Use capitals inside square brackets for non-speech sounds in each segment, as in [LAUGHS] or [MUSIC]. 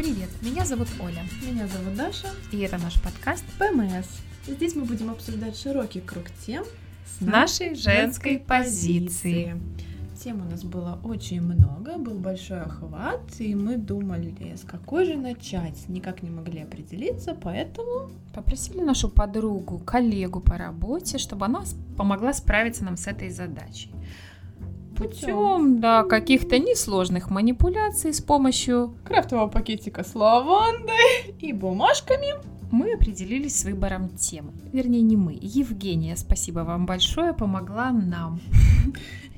Привет, меня зовут Оля. Меня зовут Даша. И это наш подкаст ПМС. Здесь мы будем обсуждать широкий круг тем с нашей женской позиции. Тем у нас было очень много, был большой охват, и мы думали, с какой же начать. Никак не могли определиться, поэтому... Попросили нашу подругу, коллегу по работе, чтобы она помогла справиться нам с этой задачей путем да, каких-то несложных манипуляций с помощью крафтового пакетика с лавандой и бумажками мы определились с выбором темы. Вернее, не мы. Евгения, спасибо вам большое, помогла нам.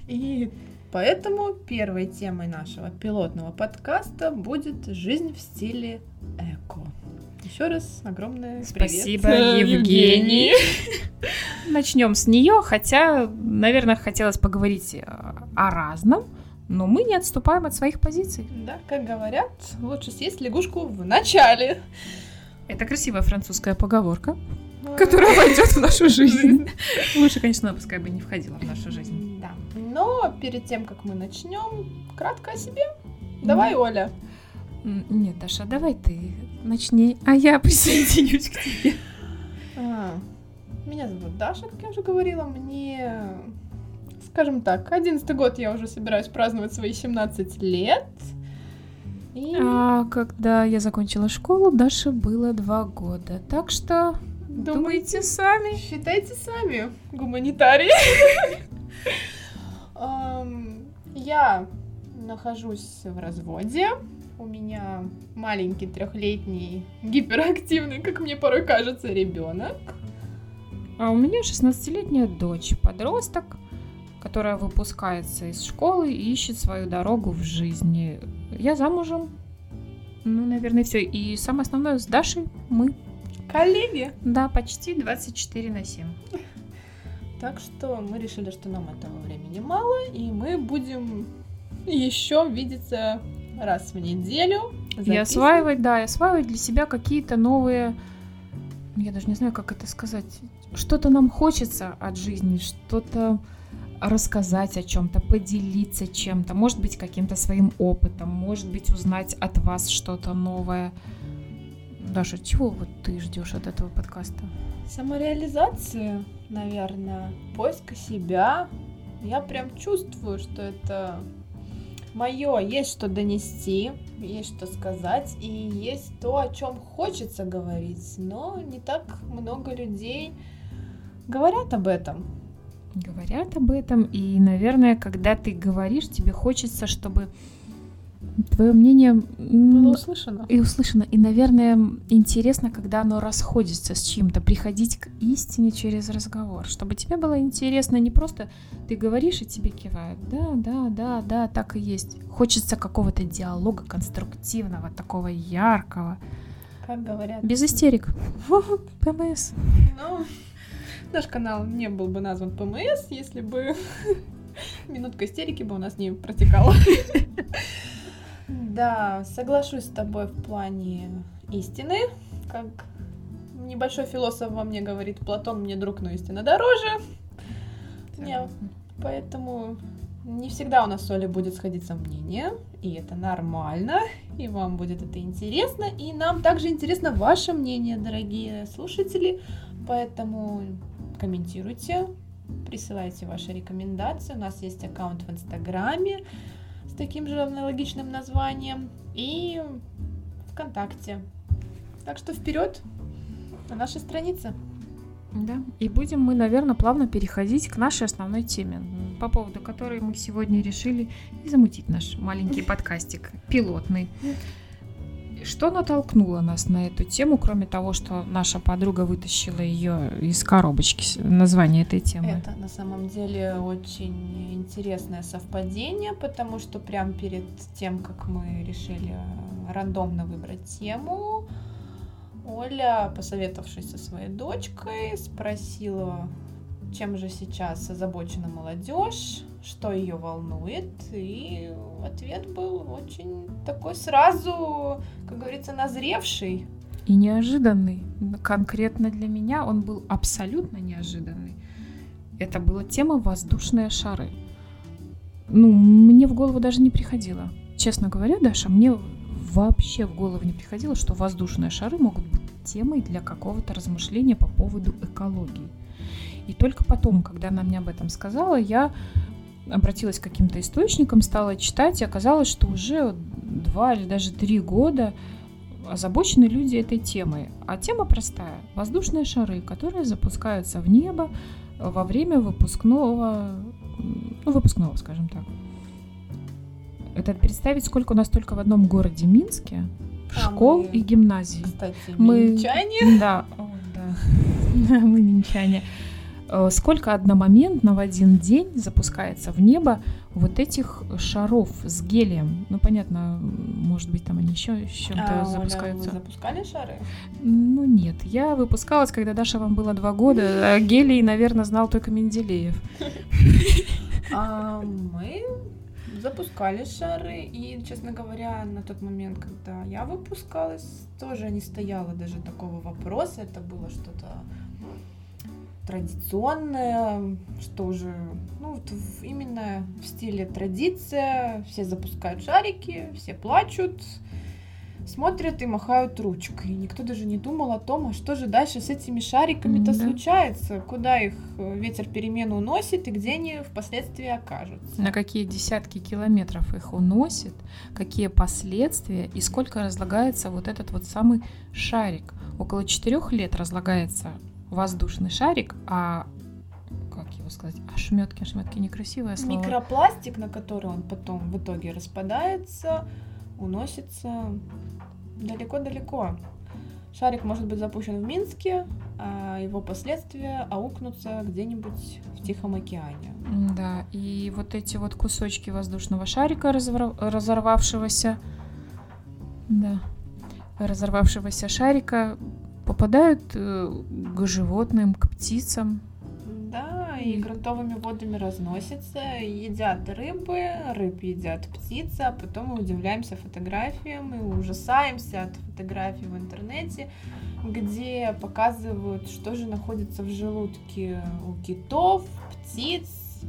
И поэтому первой темой нашего пилотного подкаста будет «Жизнь в стиле эко». Еще раз огромное спасибо, привет. Евгений. [LAUGHS] Начнем с нее, хотя, наверное, хотелось поговорить э, о разном, но мы не отступаем от своих позиций. Да, как говорят, лучше съесть лягушку в начале. Это красивая французская поговорка, которая войдет в нашу жизнь. Лучше, конечно, пускай бы не входила в нашу жизнь. Да. Но перед тем, как мы начнем, кратко о себе. Давай, Оля. Нет, Даша, давай ты начни, а я [LAUGHS] присоединюсь к тебе. А, меня зовут Даша, как я уже говорила. Мне, скажем так, одиннадцатый год я уже собираюсь праздновать свои 17 лет. И... А когда я закончила школу, Даше было два года. Так что думайте, думайте сами. Считайте сами, гуманитарии. [LAUGHS] Я нахожусь в разводе у меня маленький трехлетний гиперактивный, как мне порой кажется, ребенок. А у меня 16-летняя дочь, подросток, которая выпускается из школы и ищет свою дорогу в жизни. Я замужем. Ну, наверное, все. И самое основное, с Дашей мы. Коллеги? Да, почти 24 на 7. Так что мы решили, что нам этого времени мало, и мы будем еще видеться раз в неделю. И осваивать, да, и осваивать для себя какие-то новые, я даже не знаю, как это сказать, что-то нам хочется от жизни, что-то рассказать о чем-то, поделиться чем-то, может быть, каким-то своим опытом, может быть, узнать от вас что-то новое. Даша, чего вот ты ждешь от этого подкаста? Самореализацию, наверное, поиска себя. Я прям чувствую, что это мое есть что донести, есть что сказать, и есть то, о чем хочется говорить, но не так много людей говорят об этом. Говорят об этом, и, наверное, когда ты говоришь, тебе хочется, чтобы твое мнение было услышано. И услышано. И, наверное, интересно, когда оно расходится с чем-то, приходить к истине через разговор, чтобы тебе было интересно не просто ты говоришь и тебе кивают. Да, да, да, да, так и есть. Хочется какого-то диалога конструктивного, такого яркого. Как говорят. Без истерик. ПМС. Ну, наш канал не был бы назван ПМС, если бы [LAUGHS] минутка истерики бы у нас не протекала. [LAUGHS] Да, соглашусь с тобой в плане истины. Как небольшой философ во мне говорит, Платон мне друг, но истина дороже. Не, поэтому не всегда у нас с Олей будет сходиться мнение, и это нормально, и вам будет это интересно, и нам также интересно ваше мнение, дорогие слушатели, поэтому комментируйте, присылайте ваши рекомендации, у нас есть аккаунт в Инстаграме, с таким же аналогичным названием и ВКонтакте. Так что вперед на нашей странице. Да, и будем мы, наверное, плавно переходить к нашей основной теме, по поводу которой мы сегодня решили замутить наш маленький [LAUGHS] подкастик, пилотный. Что натолкнуло нас на эту тему, кроме того, что наша подруга вытащила ее из коробочки, название этой темы? Это на самом деле очень интересное совпадение, потому что прямо перед тем, как мы решили рандомно выбрать тему, Оля, посоветовавшись со своей дочкой, спросила, чем же сейчас озабочена молодежь, что ее волнует, и ответ был очень такой сразу, как говорится, назревший. И неожиданный. Конкретно для меня он был абсолютно неожиданный. Это была тема воздушные шары. Ну, мне в голову даже не приходило. Честно говоря, Даша, мне вообще в голову не приходило, что воздушные шары могут быть темой для какого-то размышления по поводу экологии. И только потом, когда она мне об этом сказала, я обратилась к каким-то источникам, стала читать, и оказалось, что уже два или даже три года озабочены люди этой темой. А тема простая. Воздушные шары, которые запускаются в небо во время выпускного, ну, выпускного, скажем так. Это представить, сколько у нас только в одном городе Минске а школ мы, и гимназий. Кстати, мы... минчане. [LAUGHS] Да, О, да. [LAUGHS] мы минчане. Э, сколько одномоментно в один день запускается в небо вот этих шаров с гелием. Ну, понятно, может быть, там они еще с чем-то а, запускаются. Оля, вы запускали шары? Ну, нет. Я выпускалась, когда Даша вам было два года, а гелий, наверное, знал только Менделеев. [LAUGHS] А мы запускали шары, и, честно говоря, на тот момент, когда я выпускалась, тоже не стояло даже такого вопроса, это было что-то традиционное, что уже, ну, вот именно в стиле традиция, все запускают шарики, все плачут, смотрят и махают ручкой. И никто даже не думал о том, а что же дальше с этими шариками-то да. случается, куда их э, ветер перемену уносит и где они впоследствии окажутся. На какие десятки километров их уносит, какие последствия и сколько разлагается вот этот вот самый шарик. Около четырех лет разлагается воздушный шарик, а как его сказать, ошметки, ошметки некрасивое слово. Микропластик, на который он потом в итоге распадается, уносится далеко-далеко. Шарик может быть запущен в Минске, а его последствия аукнутся где-нибудь в Тихом океане. Да, и вот эти вот кусочки воздушного шарика, разорвавшегося, да, разорвавшегося шарика попадают э, к животным, к птицам. Да, и грунтовыми водами разносятся, едят рыбы, рыб едят птицы, а потом мы удивляемся фотографиям и ужасаемся от фотографий в интернете, где показывают, что же находится в желудке у китов, птиц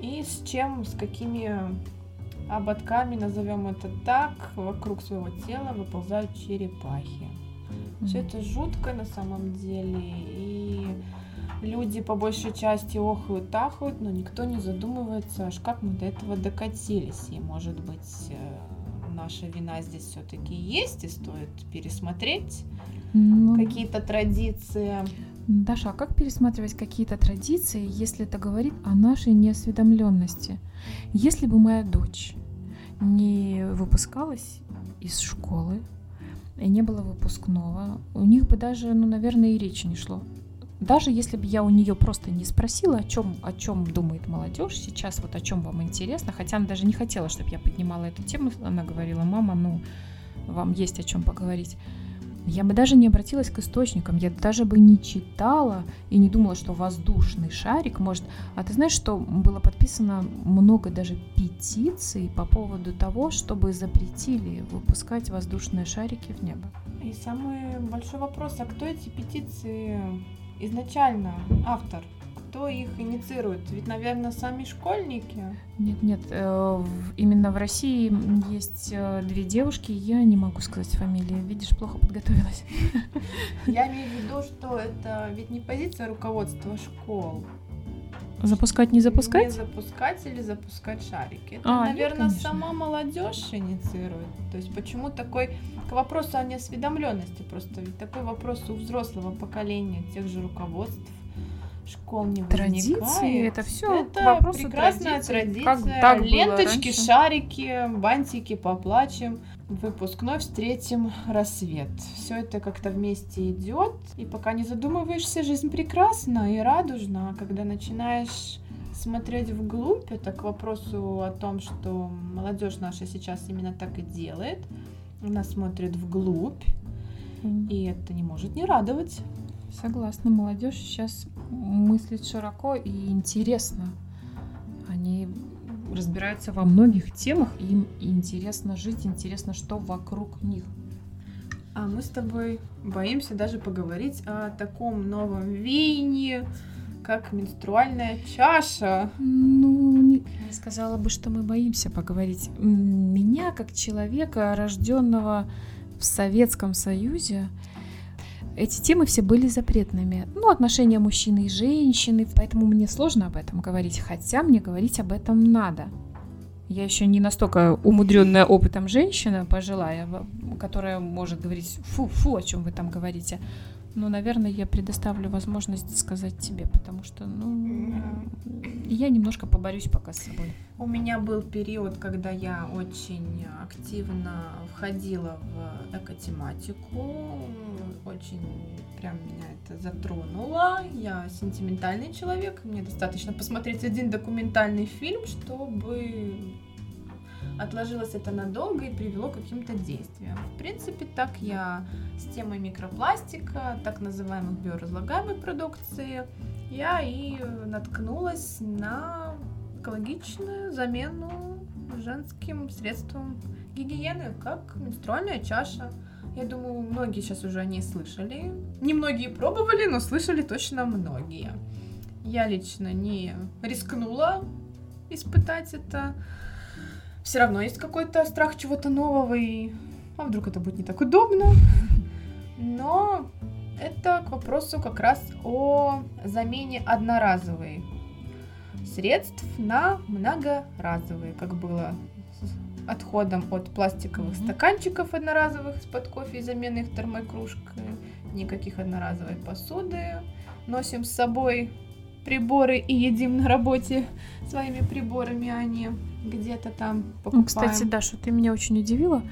и с чем, с какими ободками, назовем это так, вокруг своего тела выползают черепахи. Все это жутко на самом деле. И люди по большей части охают, тахают, но никто не задумывается, аж как мы до этого докатились. И, может быть, э, наша вина здесь все-таки есть, и стоит пересмотреть ну, какие-то традиции. Даша, а как пересматривать какие-то традиции, если это говорит о нашей неосведомленности? Если бы моя дочь не выпускалась из школы, и не было выпускного, у них бы даже, ну, наверное, и речи не шло. Даже если бы я у нее просто не спросила, о чем, о чем думает молодежь сейчас, вот о чем вам интересно, хотя она даже не хотела, чтобы я поднимала эту тему, она говорила, мама, ну, вам есть о чем поговорить. Я бы даже не обратилась к источникам, я даже бы не читала и не думала, что воздушный шарик может... А ты знаешь, что было подписано много даже петиций по поводу того, чтобы запретили выпускать воздушные шарики в небо? И самый большой вопрос, а кто эти петиции изначально автор? Кто их инициирует? Ведь, наверное, сами школьники. Нет, нет, э, именно в России есть э, две девушки, я не могу сказать фамилии, видишь, плохо подготовилась. [LAUGHS] Я имею в виду, что это ведь не позиция руководства школ. Запускать, не запускать? Не запускать или запускать шарики. Это, а, наверное, нет, сама молодежь инициирует. То есть почему такой к вопросу о неосведомленности просто ведь такой вопрос у взрослого поколения тех же руководств школ не традиции, возникает. это все это прекрасная традиция. Как так Ленточки, шарики, бантики, поплачем. Выпускной встретим рассвет. Все это как-то вместе идет. И пока не задумываешься, жизнь прекрасна и радужна. А когда начинаешь смотреть вглубь, это к вопросу о том, что молодежь наша сейчас именно так и делает. Она смотрит вглубь, и это не может не радовать. Согласна, молодежь сейчас мыслит широко и интересно. Они разбираются во многих темах, и им интересно жить, интересно, что вокруг них. А мы с тобой боимся даже поговорить о таком новом веянии, как менструальная чаша. Ну, не. Я сказала бы, что мы боимся поговорить. Меня, как человека, рожденного в Советском Союзе, эти темы все были запретными. Ну, отношения мужчины и женщины, поэтому мне сложно об этом говорить, хотя мне говорить об этом надо. Я еще не настолько умудренная опытом женщина, пожилая, которая может говорить фу-фу, о чем вы там говорите. Но, наверное, я предоставлю возможность сказать тебе, потому что, ну, я немножко поборюсь пока с собой. У меня был период, когда я очень активно входила в экотематику, очень прям меня это затронуло. Я сентиментальный человек, мне достаточно посмотреть один документальный фильм, чтобы отложилось это надолго и привело к каким-то действиям. В принципе, так я с темой микропластика, так называемых биоразлагаемой продукции, я и наткнулась на экологичную замену женским средством гигиены, как менструальная чаша. Я думаю, многие сейчас уже о ней слышали. Не многие пробовали, но слышали точно многие. Я лично не рискнула испытать это все равно есть какой-то страх чего-то нового, и а вдруг это будет не так удобно. Но это к вопросу как раз о замене одноразовой средств на многоразовые, как было с отходом от пластиковых mm-hmm. стаканчиков одноразовых из-под кофе и замены их термокружкой, никаких одноразовой посуды. Носим с собой приборы и едим на работе своими приборами, а не где-то там покупаем. Ну, кстати, Даша, ты меня очень удивила,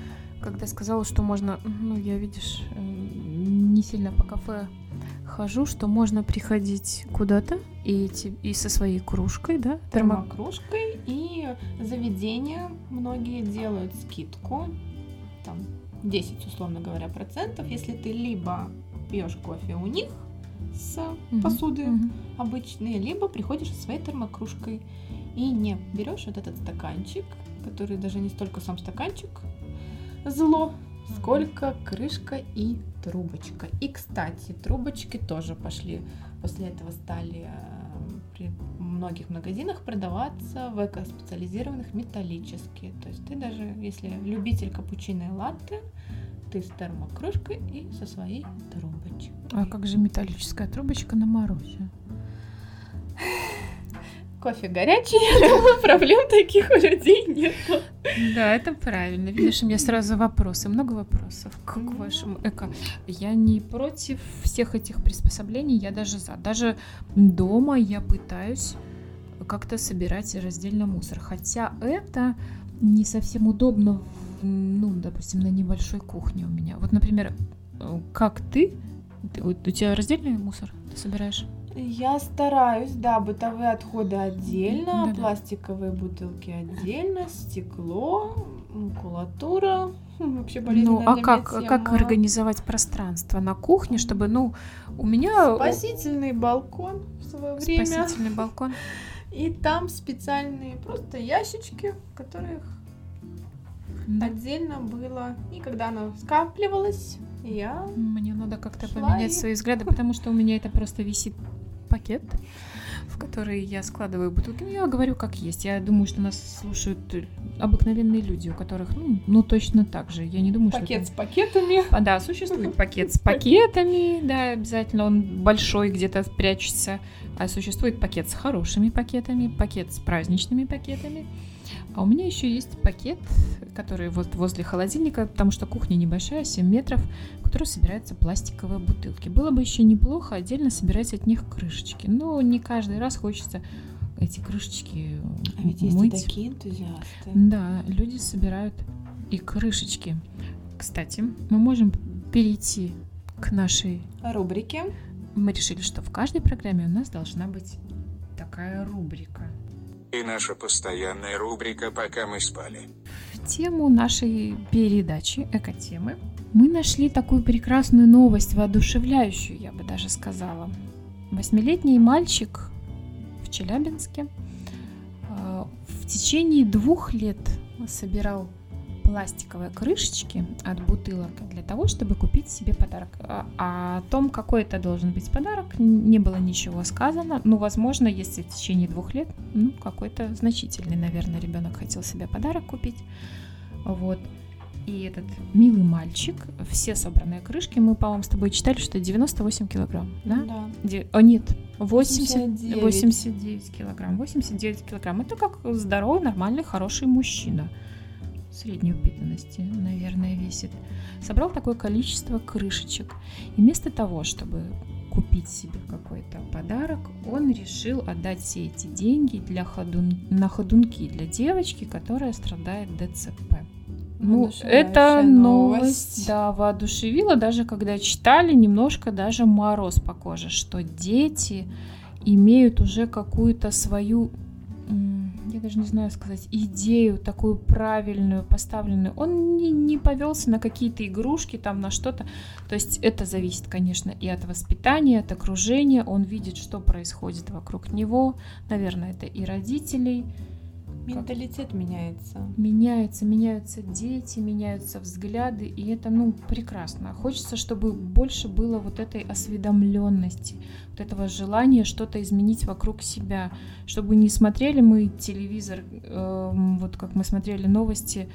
когда сказала, что можно, ну, я, видишь, э, не сильно по кафе хожу, что можно приходить куда-то и, и со своей кружкой, да? Термокружкой, и заведения многие делают скидку, там, 10, условно говоря, процентов, если ты либо пьешь кофе у них с mm-hmm. посуды mm-hmm. обычные, либо приходишь со своей термокружкой и не берешь вот этот стаканчик, который даже не столько сам стаканчик зло, сколько крышка и трубочка. И, кстати, трубочки тоже пошли, после этого стали э, при многих магазинах продаваться в эко-специализированных металлические. То есть ты даже, если любитель капучино и латте, ты с термокружкой и со своей трубочкой. А как же металлическая трубочка на морозе? кофе горячий, я думаю, проблем таких у людей нет. Да, это правильно. Видишь, у меня сразу вопросы, много вопросов к вашему эко. Я не против всех этих приспособлений, я даже за. Даже дома я пытаюсь как-то собирать раздельно мусор. Хотя это не совсем удобно, ну, допустим, на небольшой кухне у меня. Вот, например, как ты, у тебя раздельный мусор ты собираешь? Я стараюсь, да, бытовые отходы отдельно, да, пластиковые да. бутылки отдельно, стекло, макулатура. [LAUGHS] Вообще Ну, а как, тема. как организовать пространство на кухне, чтобы, ну, у меня... Спасительный балкон в свое время. Спасительный балкон. [LAUGHS] И там специальные просто ящички, в которых да. отдельно было. И когда оно скапливалось, я Мне надо как-то поменять и... свои взгляды, потому что у меня это просто висит пакет, в который я складываю бутылки. Ну, я говорю как есть. Я думаю, что нас слушают обыкновенные люди, у которых, ну, ну точно так же. Я не думаю, пакет что... Пакет с пакетами. А, да, существует пакет с пакетами, да, обязательно. Он большой, где-то прячется. А существует пакет с хорошими пакетами, пакет с праздничными пакетами. А у меня еще есть пакет, который вот возле холодильника, потому что кухня небольшая, 7 метров, в который собираются пластиковые бутылки. Было бы еще неплохо отдельно собирать от них крышечки. Но не каждый раз хочется эти крышечки А ведь мыть. есть такие энтузиасты. Да, люди собирают и крышечки. Кстати, мы можем перейти к нашей рубрике. Мы решили, что в каждой программе у нас должна быть такая рубрика и наша постоянная рубрика «Пока мы спали». В тему нашей передачи «Экотемы» мы нашли такую прекрасную новость, воодушевляющую, я бы даже сказала. Восьмилетний мальчик в Челябинске э, в течение двух лет собирал пластиковые крышечки от бутылок для того, чтобы купить себе подарок. А, а о том, какой это должен быть подарок, не было ничего сказано. Ну, возможно, если в течение двух лет, ну, какой-то значительный, наверное, ребенок хотел себе подарок купить. Вот. И этот милый мальчик, все собранные крышки, мы, по-моему, с тобой читали, что 98 килограмм, да? Да. Де- О, нет, 80, 89. 89 килограмм. 89 килограмм. Это как здоровый, нормальный, хороший мужчина. Средней упитанности, наверное, весит. Собрал такое количество крышечек. И вместо того, чтобы купить себе какой-то подарок, он решил отдать все эти деньги для ходун... на ходунки для девочки, которая страдает ДЦП. Ну, это Воодушевляющая новость, новость. да, воодушевила, даже когда читали, немножко даже мороз по коже, что дети имеют уже какую-то свою, м, я даже не знаю сказать, идею такую правильную, поставленную. Он не, не повелся на какие-то игрушки, там на что-то. То есть это зависит, конечно, и от воспитания, от окружения. Он видит, что происходит вокруг него. Наверное, это и родителей. Менталитет меняется. Меняются, меняются дети, меняются взгляды, и это, ну, прекрасно. Хочется, чтобы больше было вот этой осведомленности, вот этого желания что-то изменить вокруг себя, чтобы не смотрели мы телевизор, эм, вот как мы смотрели новости,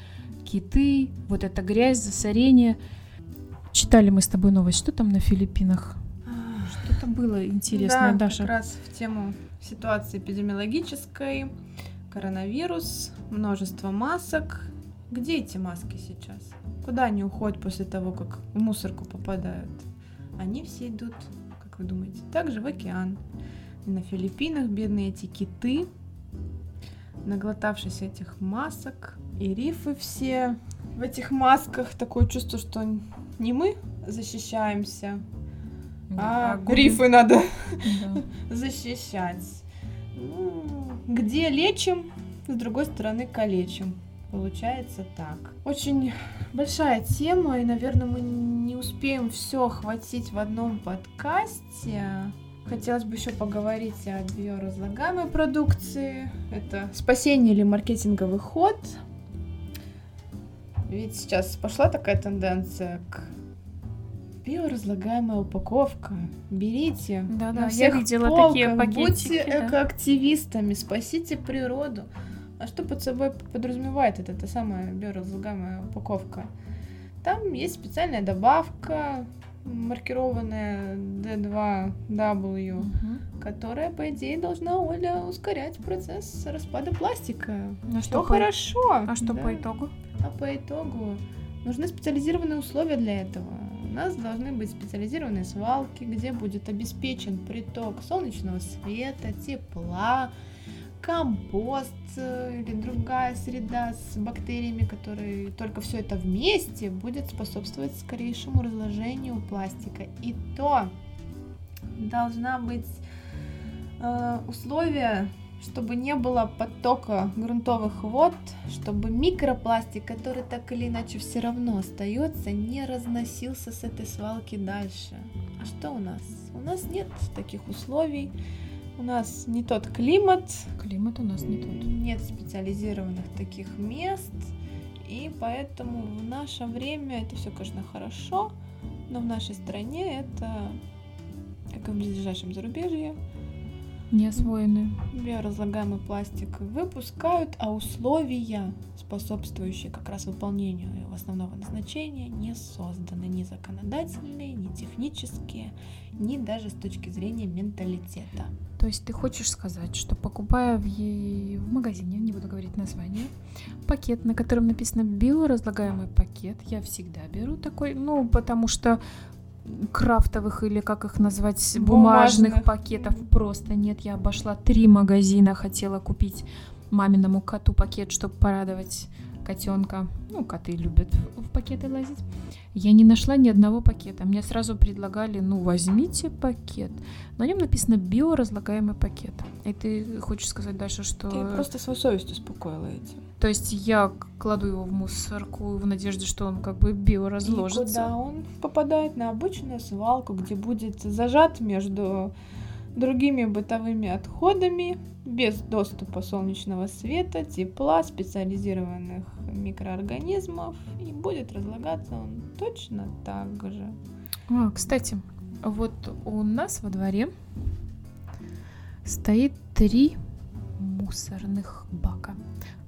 киты, вот эта грязь, засорение. Читали мы с тобой новость, что там на Филиппинах? Что-то было интересное, да, Даша. как раз в тему ситуации эпидемиологической, коронавирус, множество масок. Где эти маски сейчас? Куда они уходят после того, как в мусорку попадают? Они все идут, как вы думаете, также в океан. И на Филиппинах бедные эти киты, наглотавшись этих масок, и рифы все в этих масках. Такое чувство, что не мы защищаемся, а губы- рифы надо да. [LAUGHS] защищать. Где лечим, с другой стороны калечим. Получается так. Очень большая тема, и, наверное, мы не успеем все охватить в одном подкасте. Хотелось бы еще поговорить о биоразлагаемой продукции. Это спасение или маркетинговый ход. Ведь сейчас пошла такая тенденция к биоразлагаемая упаковка. Берите. Да-да, на я видела полках, такие пакетики, Будьте да. экоактивистами, спасите природу. А что под собой подразумевает эта, та самая биоразлагаемая упаковка? Там есть специальная добавка, маркированная D2W, Мгм. которая, по идее, должна, Оля, ускорять процесс распада пластика. А Что что по- хорошо. А что да. по итогу? А по итогу нужны специализированные условия для этого. У нас должны быть специализированные свалки, где будет обеспечен приток солнечного света, тепла, компост э, или другая среда с бактериями, которые только все это вместе будет способствовать скорейшему разложению пластика. И то должна быть э, условия, чтобы не было подтока грунтовых вод, чтобы микропластик, который так или иначе все равно остается, не разносился с этой свалки дальше. А что у нас? У нас нет таких условий. У нас не тот климат, Климат у нас не тот. нет специализированных таких мест, и поэтому в наше время это все, конечно, хорошо, но в нашей стране это, как и в ближайшем зарубежье, Не освоены. биоразлагаемый пластик выпускают, а условия, способствующие как раз выполнению его основного назначения, не созданы ни законодательные, ни технические, ни даже с точки зрения менталитета. То есть ты хочешь сказать, что покупая в, е- в магазине, не буду говорить название, пакет, на котором написано биоразлагаемый пакет, я всегда беру такой, ну, потому что крафтовых или как их назвать бумажных, Бумажных. пакетов просто нет. Я обошла три магазина, хотела купить маминому коту пакет, чтобы порадовать котенка. Ну, коты любят в пакеты лазить. Я не нашла ни одного пакета. Мне сразу предлагали, ну, возьмите пакет. На нем написано биоразлагаемый пакет. И ты хочешь сказать дальше, что... Ты просто свою совесть успокоила этим. То есть я кладу его в мусорку в надежде, что он как бы И биоразложится. куда он попадает на обычную свалку, где будет зажат между другими бытовыми отходами, без доступа солнечного света, тепла, специализированных микроорганизмов, и будет разлагаться он точно так же. А, кстати, вот у нас во дворе стоит три мусорных бака.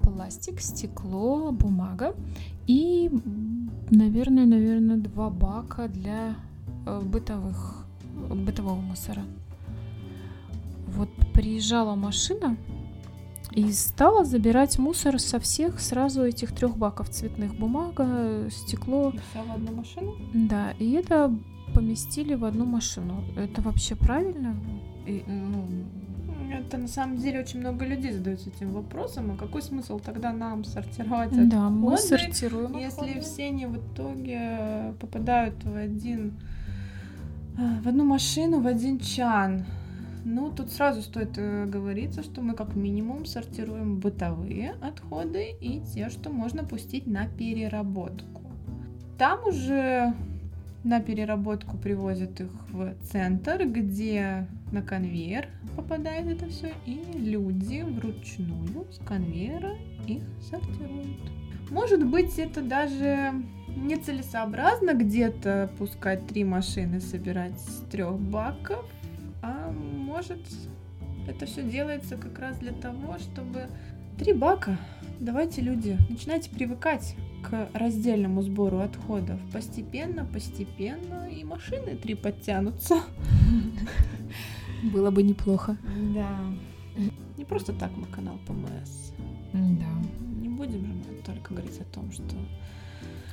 Пластик, стекло, бумага и, наверное, наверное, два бака для э, бытовых, бытового мусора. Вот приезжала машина и стала забирать мусор со всех сразу этих трех баков цветных бумага, стекло. Все в одну машину? Да, и это поместили в одну машину. Это вообще правильно? И, ну, это на самом деле очень много людей задаются этим вопросом, а какой смысл тогда нам сортировать да, отходы, мы сортируем если отходы. все они в итоге попадают в один а, в одну машину, в один чан? Ну, тут сразу стоит э, говориться, что мы как минимум сортируем бытовые отходы и те, что можно пустить на переработку. Там уже на переработку привозят их в центр, где на конвейер попадает это все, и люди вручную с конвейера их сортируют. Может быть, это даже нецелесообразно где-то пускать три машины, собирать с трех баков, а может это все делается как раз для того, чтобы три бака. Давайте, люди, начинайте привыкать к раздельному сбору отходов. Постепенно, постепенно и машины три подтянутся. Было бы неплохо. Да. Не просто так мы канал ПМС. Да. Не будем же мы только говорить о том, что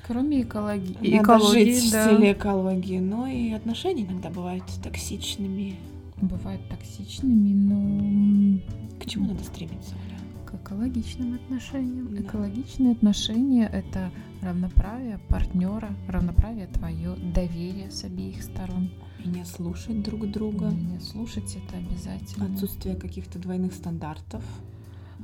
кроме экологии, Надо экологии, жить да. в стиле экологии, но и отношения иногда бывают токсичными. Бывают токсичными, но к чему надо стремиться, Оля? К экологичным отношениям. Да. Экологичные отношения это равноправие партнера, равноправие твое, доверие с обеих сторон. Умение слушать друг друга. Умение слушать это обязательно. Отсутствие каких-то двойных стандартов.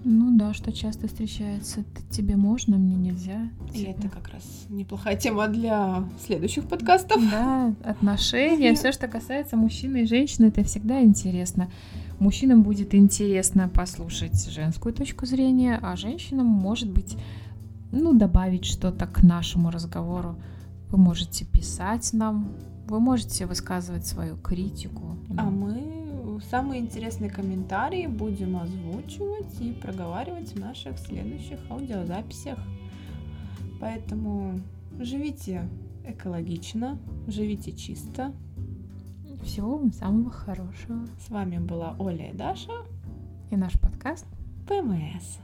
Ну да, что часто встречается. Тебе можно, мне нельзя. И тебе... это как раз неплохая тема для следующих подкастов. Да, отношения, все, что касается мужчины и женщины, это всегда интересно. Мужчинам будет интересно послушать женскую точку зрения, а женщинам, может быть, ну, добавить что-то к нашему разговору. Вы можете писать нам, вы можете высказывать свою критику. А мы самые интересные комментарии будем озвучивать и проговаривать в наших следующих аудиозаписях. Поэтому живите экологично, живите чисто. Всего вам самого хорошего. С вами была Оля и Даша. И наш подкаст ПМС.